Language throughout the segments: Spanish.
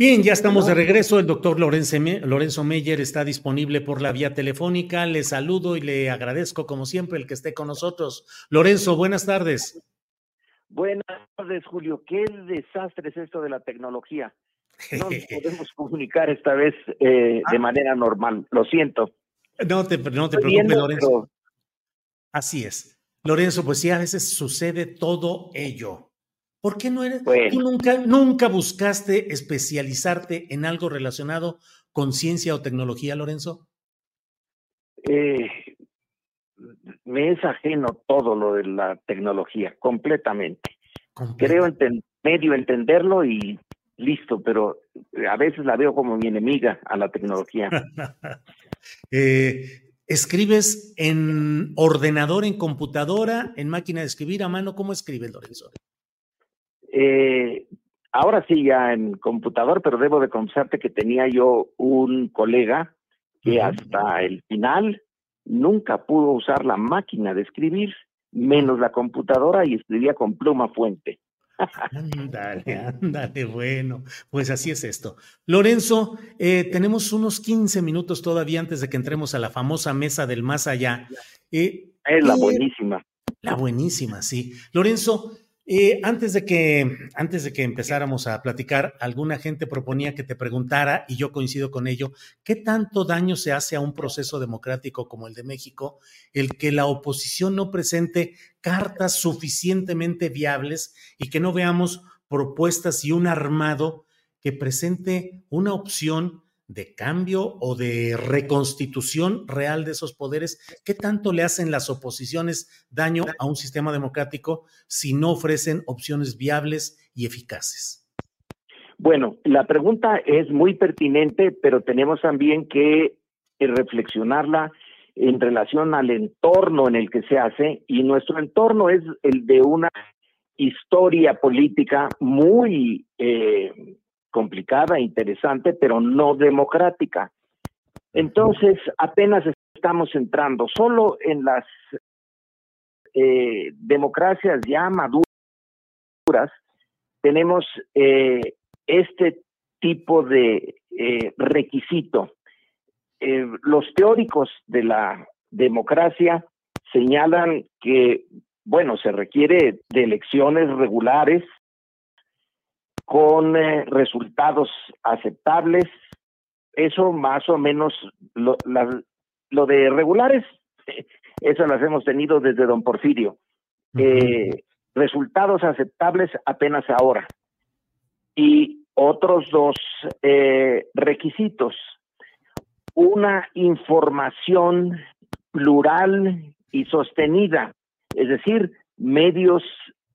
Bien, ya estamos de regreso. El doctor Lorenzo, Me- Lorenzo Meyer está disponible por la vía telefónica. Le saludo y le agradezco, como siempre, el que esté con nosotros. Lorenzo, buenas tardes. Buenas tardes, Julio. Qué desastre es esto de la tecnología. No nos podemos comunicar esta vez eh, de manera normal. Lo siento. No te, no te preocupes, viendo, Lorenzo. pero Así es. Lorenzo, pues sí, a veces sucede todo ello. ¿Por qué no eres? Bueno. Tú nunca, nunca buscaste especializarte en algo relacionado con ciencia o tecnología, Lorenzo. eh, me es ajeno todo lo de la tecnología, completamente. Creo enten- medio entenderlo y listo, pero a veces la veo como mi enemiga a la tecnología. Eh, ¿Escribes en ordenador, en computadora, en máquina de escribir a mano? ¿Cómo escribes, Lorenzo? Eh, ahora sí ya en computador, pero debo de confesarte que tenía yo un colega que hasta el final nunca pudo usar la máquina de escribir, menos la computadora y escribía con pluma fuente. Ándale, ándale, bueno, pues así es esto. Lorenzo, eh, tenemos unos 15 minutos todavía antes de que entremos a la famosa mesa del más allá. Eh, Es la ¿qué- buenísima. La buenísima, sí. Lorenzo, eh, antes, de que, antes de que empezáramos a platicar, alguna gente proponía que te preguntara, y yo coincido con ello, ¿qué tanto daño se hace a un proceso democrático como el de México el que la oposición no presente cartas suficientemente viables y que no veamos propuestas y un armado que presente una opción de cambio o de reconstitución real de esos poderes? ¿Qué tanto le hacen las oposiciones daño a un sistema democrático si no ofrecen opciones viables y eficaces? Bueno, la pregunta es muy pertinente, pero tenemos también que eh, reflexionarla en relación al entorno en el que se hace y nuestro entorno es el de una historia política muy eh, complicada, interesante, pero no democrática. Entonces, apenas estamos entrando solo en las eh, democracias ya maduras, tenemos eh, este tipo de eh, requisito. Eh, los teóricos de la democracia señalan que bueno, se requiere de elecciones regulares con eh, resultados aceptables. Eso más o menos, lo, lo de regulares, eso las hemos tenido desde don Porfirio. eh, resultados aceptables apenas ahora. Y otros dos eh, requisitos. Una información plural y sostenida, es decir, medios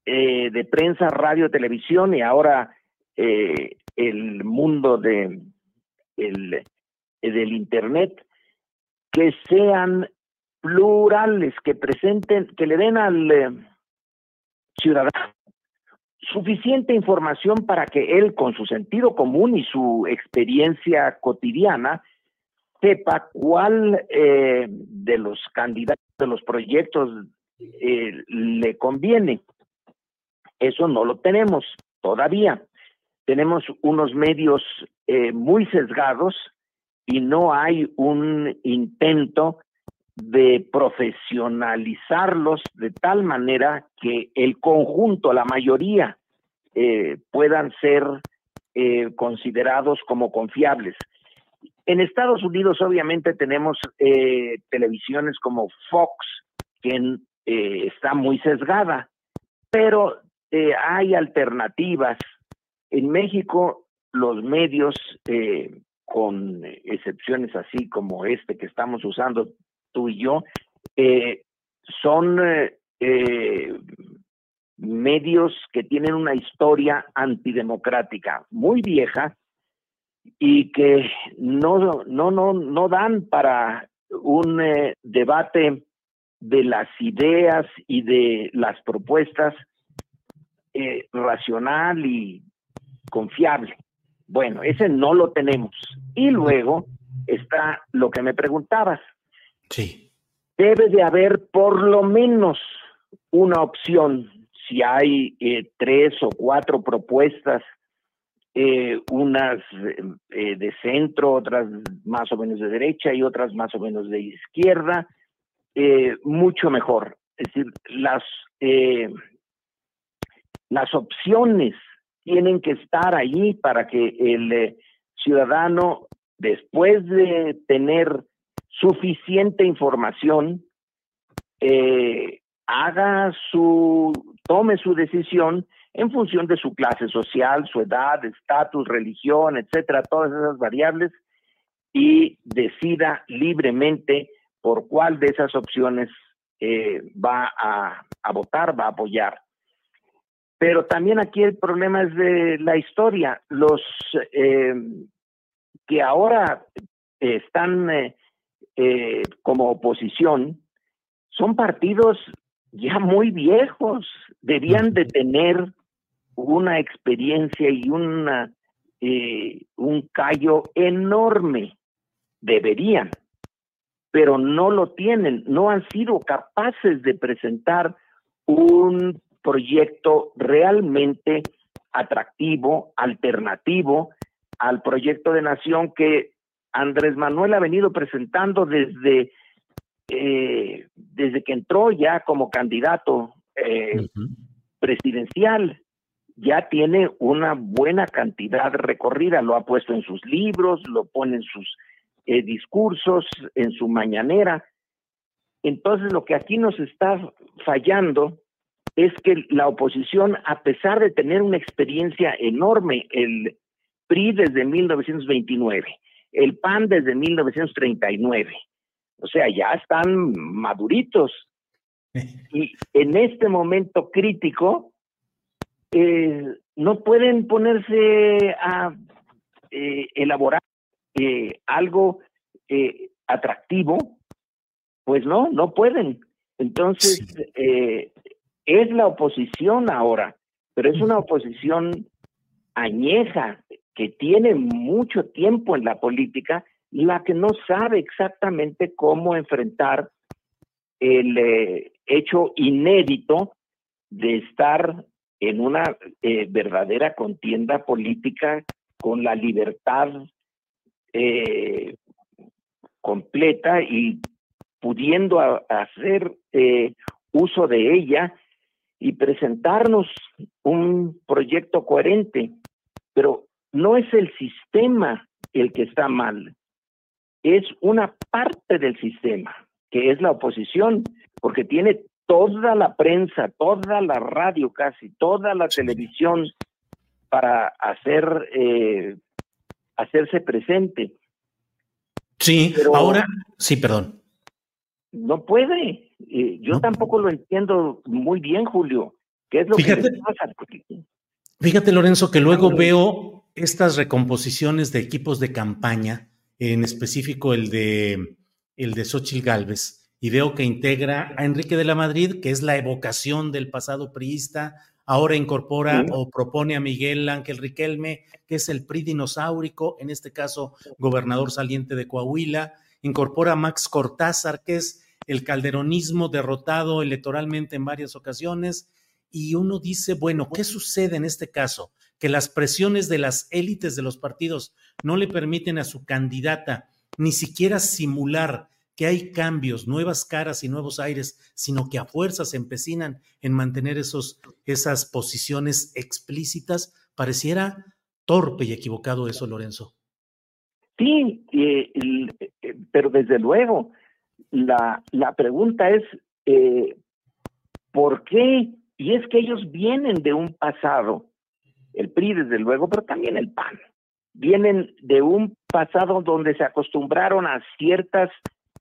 eh, de prensa, radio, televisión y ahora eh, el mundo de, el, del Internet, que sean plurales, que presenten, que le den al eh, ciudadano suficiente información para que él, con su sentido común y su experiencia cotidiana, sepa cuál eh, de los candidatos, de los proyectos eh, le conviene. Eso no lo tenemos todavía. Tenemos unos medios eh, muy sesgados y no hay un intento de profesionalizarlos de tal manera que el conjunto, la mayoría, eh, puedan ser eh, considerados como confiables. En Estados Unidos obviamente tenemos televisiones como Fox, que está muy sesgada, pero hay alternativas. En México los medios, eh, con excepciones así como este que estamos usando tú y yo, eh, son eh, medios que tienen una historia antidemocrática muy vieja y que no, no, no, no dan para un debate de las ideas y de las propuestas racional y confiable. Bueno, ese no lo tenemos. Y luego está lo que me preguntabas. Sí. Debe de haber por lo menos una opción. Si hay eh, tres o cuatro propuestas, eh, unas eh, de centro, otras más o menos de derecha y otras más o menos de izquierda, mucho mejor. Es decir, las, las opciones tienen que estar allí para que el eh, ciudadano, después de tener suficiente información, eh, haga su, tome su decisión en función de su clase social, su edad, estatus, religión, etcétera, todas esas variables, y decida libremente por cuál de esas opciones eh, va a, a votar, va a apoyar. Pero también aquí el problema es de la historia. Los eh, que ahora están eh, eh, como oposición son partidos ya muy viejos. Debían de tener una experiencia y una, eh, un callo enorme. Deberían, pero no lo tienen. No han sido capaces de presentar un proyecto realmente atractivo, alternativo al proyecto de nación que Andrés Manuel ha venido presentando desde, eh, desde que entró ya como candidato eh, uh -huh. presidencial. Ya tiene una buena cantidad recorrida, lo ha puesto en sus libros, lo pone en sus eh, discursos, en su mañanera. Entonces lo que aquí nos está fallando es que la oposición, a pesar de tener una experiencia enorme, el PRI desde 1929, el PAN desde 1939, o sea, ya están maduritos. Y en este momento crítico, eh, no pueden ponerse a eh, elaborar eh, algo eh, atractivo, pues no, no pueden. Entonces, sí. Es la oposición ahora, pero es una oposición añeja, que tiene mucho tiempo en la política, la que no sabe exactamente cómo enfrentar el eh, hecho inédito de estar en una eh, verdadera contienda política con la libertad eh, completa y pudiendo a, hacer eh, uso de ella y presentarnos un proyecto coherente, pero no es el sistema el que está mal, es una parte del sistema, que es la oposición, porque tiene toda la prensa, toda la radio casi, toda la televisión para hacer eh, hacerse presente. Sí, ahora, sí, perdón. No puede. Yo tampoco lo entiendo muy bien, Julio. ¿Qué es lo fíjate, que pasa? Fíjate, Lorenzo, que luego veo estas recomposiciones de equipos de campaña, en específico el de el de Xochitl Galvez, y veo que integra a Enrique de la Madrid, que es la evocación del pasado priista, ahora incorpora o propone a Miguel Ángel Riquelme, que es el PRI dinosaurico, en este caso gobernador saliente de Coahuila, incorpora a Max Cortázar, que es el calderonismo derrotado electoralmente en varias ocasiones, y uno dice, bueno, ¿qué sucede en este caso? Que las presiones de las élites de los partidos no le permiten a su candidata ni siquiera simular que hay cambios, nuevas caras y nuevos aires, sino que a fuerza se empecinan en mantener esos, esas posiciones explícitas, pareciera torpe y equivocado eso, Lorenzo. Sí, eh, pero desde luego, la, la pregunta es, eh, ¿por qué? Y es que ellos vienen de un pasado, el PRI desde luego, pero también el PAN, vienen de un pasado donde se acostumbraron a ciertas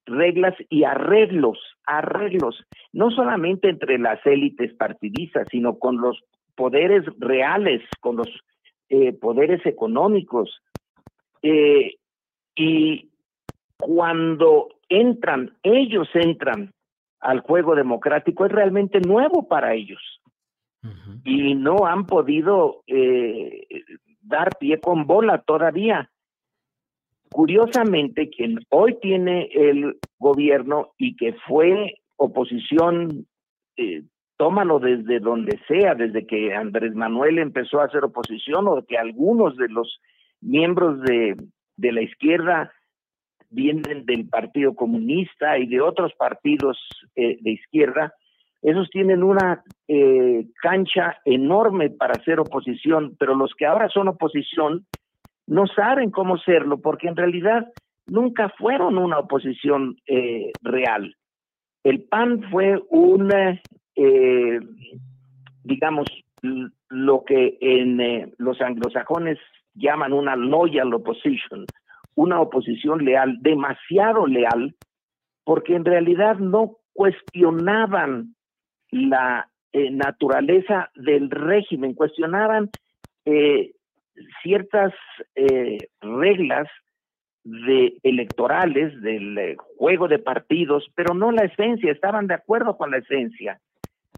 reglas y arreglos, arreglos, no solamente entre las élites partidistas, sino con los poderes reales, con los eh, poderes económicos. Eh, y cuando entran, ellos entran al juego democrático, es realmente nuevo para ellos. Y no han podido eh, dar pie con bola todavía. Curiosamente, quien hoy tiene el gobierno y que fue oposición, eh, tómalo desde donde sea, desde que Andrés Manuel empezó a hacer oposición o que algunos de los miembros de, de la izquierda vienen del Partido Comunista y de otros partidos eh, de izquierda, esos tienen una eh, cancha enorme para hacer oposición, pero los que ahora son oposición no saben cómo serlo, porque en realidad nunca fueron una oposición eh, real. El PAN fue una, eh, digamos, lo que en eh, los anglosajones llaman una loyal opposition, una oposición leal, demasiado leal, porque en realidad no cuestionaban la naturaleza del régimen, cuestionaban ciertas reglas de electorales, del eh, juego de partidos, pero no la esencia, estaban de acuerdo con la esencia.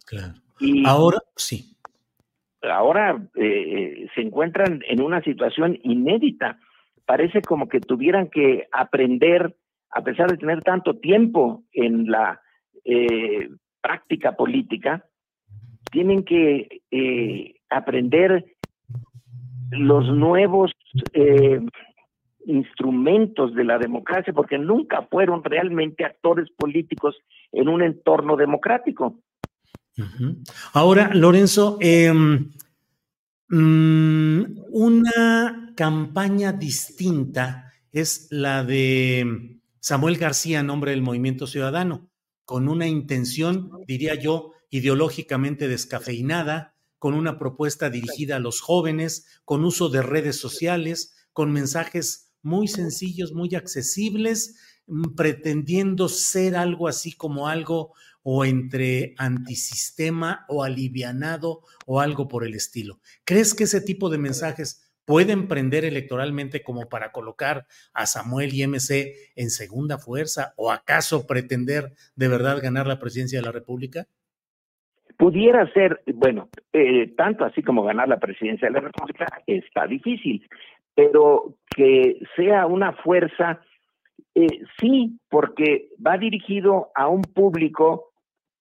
Claro. Y ahora sí. Ahora eh, eh, se encuentran en una situación inédita. Parece como que tuvieran que aprender, a pesar de tener tanto tiempo en la práctica política, tienen que aprender los nuevos instrumentos de la democracia, porque nunca fueron realmente actores políticos en un entorno democrático. Ahora, Lorenzo, em, una campaña distinta es la de Samuel García nombre del Movimiento Ciudadano, con una intención, diría yo, ideológicamente descafeinada, con una propuesta dirigida a los jóvenes, con uso de redes sociales, con mensajes muy sencillos, muy accesibles, mm, pretendiendo ser algo así como algo o entre antisistema o alivianado o algo por el estilo. ¿Crees que ese tipo de mensajes pueden prender electoralmente como para colocar a Samuel y MC en segunda fuerza o acaso pretender de verdad ganar la presidencia de la República? Pudiera ser, bueno, eh, tanto así como ganar la presidencia de la República está difícil, pero que sea una fuerza, eh, sí, porque va dirigido a un público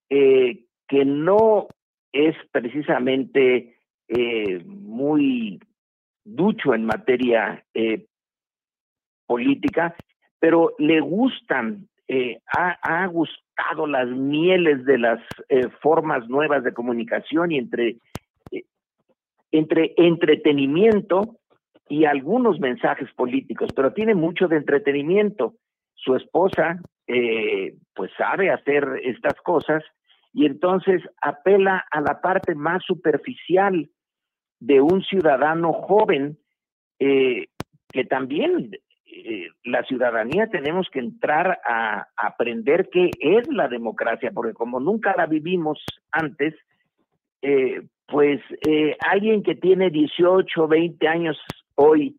eh, que no es precisamente eh, muy ducho en materia política, pero le gustan, ha, gustado las mieles de las eh, formas nuevas de comunicación y entre, eh, entre entretenimiento y algunos mensajes políticos, pero tiene mucho de entretenimiento. Su esposa, eh, pues sabe hacer estas cosas y entonces apela a la parte más superficial de un ciudadano joven eh, que también eh, la ciudadanía tenemos que entrar a, aprender qué es la democracia, porque como nunca la vivimos antes, eh, pues alguien que tiene 18, 20 años hoy,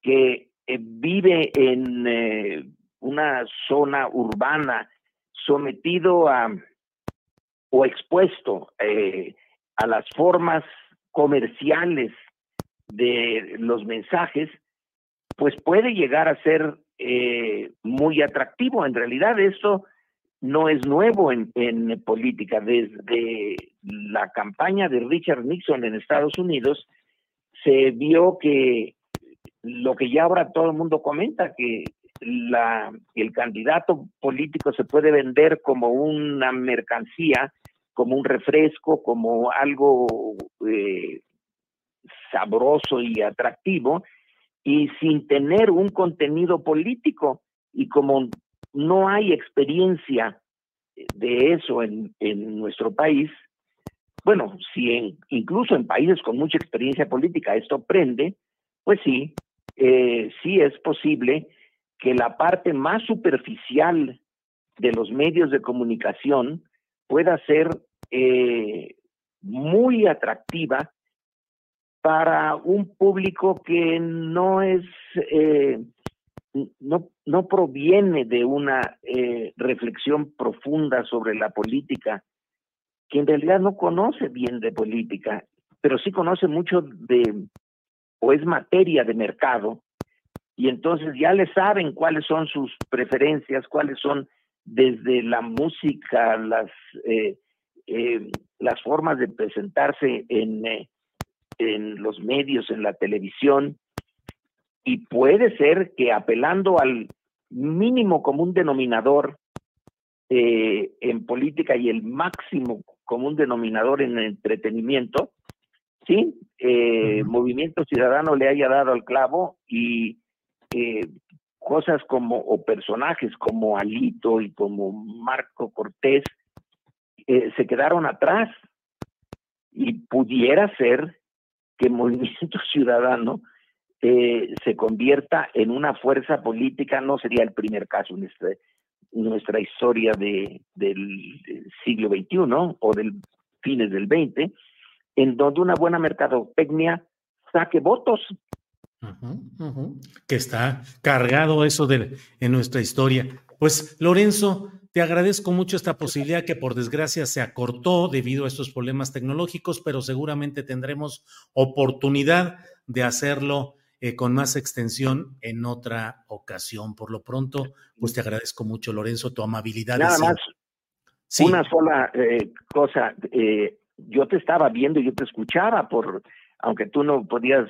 que vive en una zona urbana, sometido a o expuesto a las formas comerciales de los mensajes, pues puede llegar a ser eh, muy atractivo. En realidad esto no es nuevo en, en, política. Desde la campaña de Richard Nixon en Estados Unidos se vio que lo que ya ahora todo el mundo comenta, que la, el candidato político se puede vender como una mercancía como un refresco, como algo eh, sabroso y atractivo, y sin tener un contenido político. Y como no hay experiencia de eso en, en nuestro país, bueno, si incluso en países con mucha experiencia política esto prende, pues sí, eh, sí es posible que la parte más superficial de los medios de comunicación pueda ser eh, muy atractiva para un público que no es, eh, no, no proviene de una eh, reflexión profunda sobre la política, que en realidad no conoce bien de política, pero sí conoce mucho de, o es materia de mercado, y entonces ya le saben cuáles son sus preferencias, cuáles son desde la música, las, eh, eh, las formas de presentarse en, eh, en los medios, en la televisión, y puede ser que apelando al mínimo común denominador en política y el máximo común denominador en entretenimiento, sí, Movimiento Ciudadano le haya dado al clavo y cosas como, o personajes como Alito y como Marco Cortés, eh, se quedaron atrás. Y pudiera ser que Movimiento Ciudadano eh, se convierta en una fuerza política, no sería el primer caso en este, nuestra historia de, del, siglo XXI o del fines del XX, en donde una buena mercadotecnia saque votos que está cargado eso de, en nuestra historia. Pues Lorenzo, te agradezco mucho esta posibilidad que por desgracia se acortó debido a estos problemas tecnológicos, pero seguramente tendremos oportunidad de hacerlo eh, con más extensión en otra ocasión. Por lo pronto, pues te agradezco mucho, Lorenzo, tu amabilidad. Nada más, una sola eh, cosa. Eh, yo te estaba viendo, yo te escuchaba, por aunque tú no podías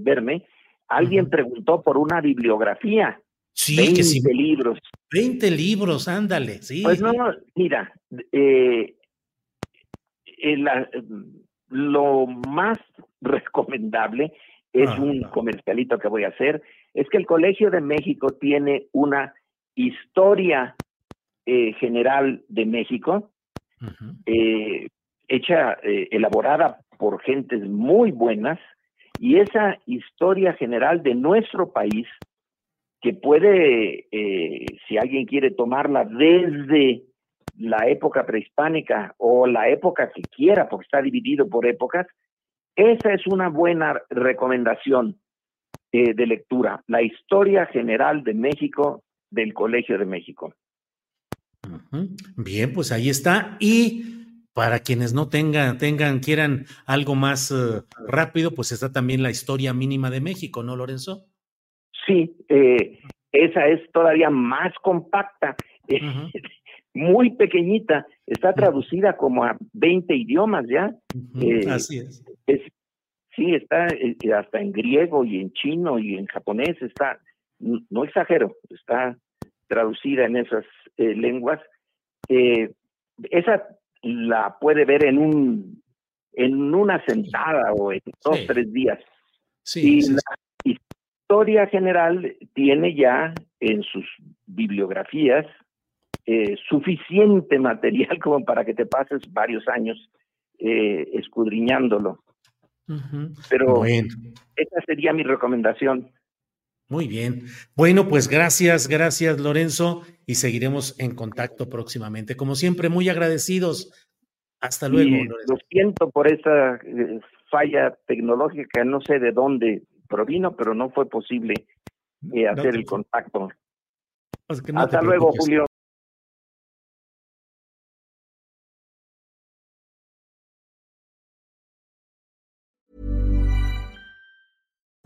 verme, Alguien preguntó por una bibliografía. Sí, 20 que sí. libros. 20 libros, ándale, sí. Pues no, mira, eh, eh la, lo más recomendable es Ah, un comercialito que voy a hacer, es que el Colegio de México tiene una historia eh, general de México, eh, hecha, eh, elaborada por gentes muy buenas, y esa historia general de nuestro país, que puede, si alguien quiere tomarla desde la época prehispánica o la época que quiera, porque está dividido por épocas, esa es una buena recomendación eh, de lectura, la historia general de México del Colegio de México. Bien, pues ahí está. Y para quienes no tengan, tengan, quieran algo más eh, rápido, pues está también la historia mínima de México, ¿no, Lorenzo? Sí, eh, esa es todavía más compacta, muy pequeñita, está traducida como a 20 idiomas ya. Eh, Así es. Es, sí, está eh, hasta en griego y en chino y en japonés, está, no exagero, está traducida en esas eh, lenguas. Eh, esa la puede ver en un en una sentada o en dos, tres días. Sí, y la historia general tiene ya en sus bibliografías eh, suficiente material como para que te pases varios años Pero esa sería mi recomendación. Muy bien. Bueno, pues gracias, gracias Lorenzo y seguiremos en contacto próximamente. Como siempre, muy agradecidos. Hasta luego. Lorenzo. Lo siento por esa eh, falla tecnológica, no sé de dónde provino, pero no fue posible eh, hacer el contacto. Hasta luego, Julio.